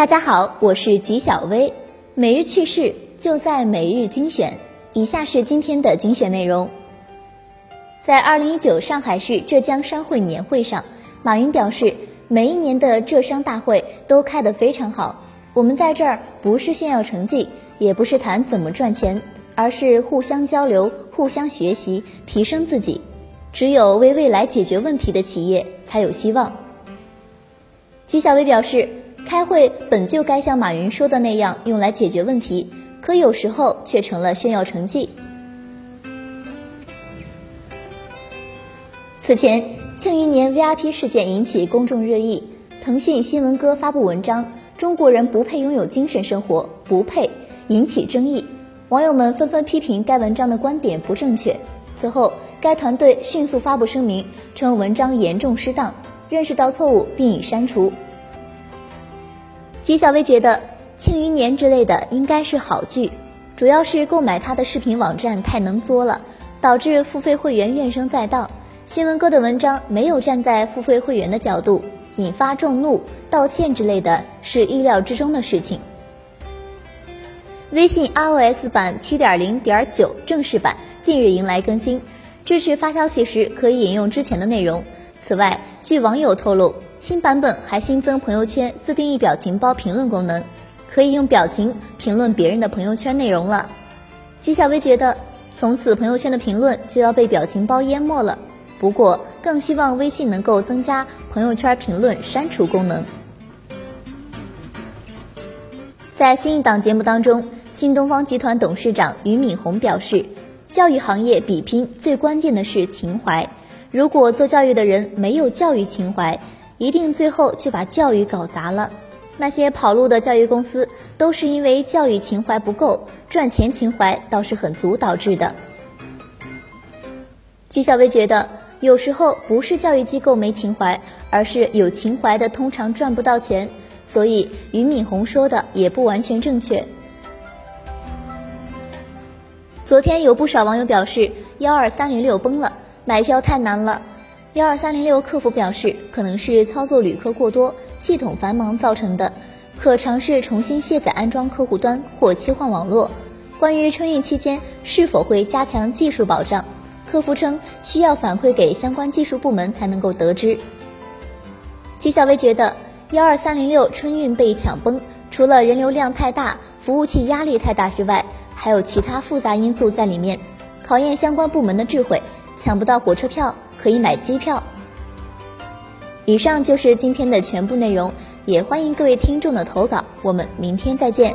大家好，我是吉小薇，每日趣事就在每日精选。以下是今天的精选内容。在二零一九上海市浙江商会年会上，马云表示，每一年的浙商大会都开得非常好。我们在这儿不是炫耀成绩，也不是谈怎么赚钱，而是互相交流、互相学习、提升自己。只有为未来解决问题的企业才有希望。吉小薇表示，开会本就该像马云说的那样用来解决问题，可有时候却成了炫耀成绩。此前，庆余年 VIP 事件引起公众热议，腾讯新闻哥发布文章：“中国人不配拥有精神生活，不配”，引起争议。网友们纷纷批评该文章的观点不正确。此后，该团队迅速发布声明，称文章严重失当，认识到错误并已删除。纪小薇觉得《庆余年》之类的应该是好剧，主要是购买他的视频网站太能作了，导致付费会员怨声载道。新闻哥的文章没有站在付费会员的角度，引发众怒，道歉之类的是意料之中的事情。微信 iOS 版七点零点九正式版近日迎来更新，支持发消息时可以引用之前的内容。此外，据网友透露，新版本还新增朋友圈自定义表情包评论功能，可以用表情评论别人的朋友圈内容了。纪小薇觉得，从此朋友圈的评论就要被表情包淹没了。不过，更希望微信能够增加朋友圈评论删除功能。在新一档节目当中。新东方集团董事长俞敏洪表示，教育行业比拼最关键的是情怀。如果做教育的人没有教育情怀，一定最后就把教育搞砸了。那些跑路的教育公司都是因为教育情怀不够，赚钱情怀倒是很足导致的。纪晓薇觉得，有时候不是教育机构没情怀，而是有情怀的通常赚不到钱。所以俞敏洪说的也不完全正确。昨天有不少网友表示幺二三零六崩了，买票太难了。幺二三零六客服表示，可能是操作旅客过多、系统繁忙造成的，可尝试重新卸载安装客户端或切换网络。关于春运期间是否会加强技术保障，客服称需要反馈给相关技术部门才能够得知。纪小薇觉得幺二三零六春运被抢崩，除了人流量太大、服务器压力太大之外，还有其他复杂因素在里面，考验相关部门的智慧。抢不到火车票可以买机票。以上就是今天的全部内容，也欢迎各位听众的投稿。我们明天再见。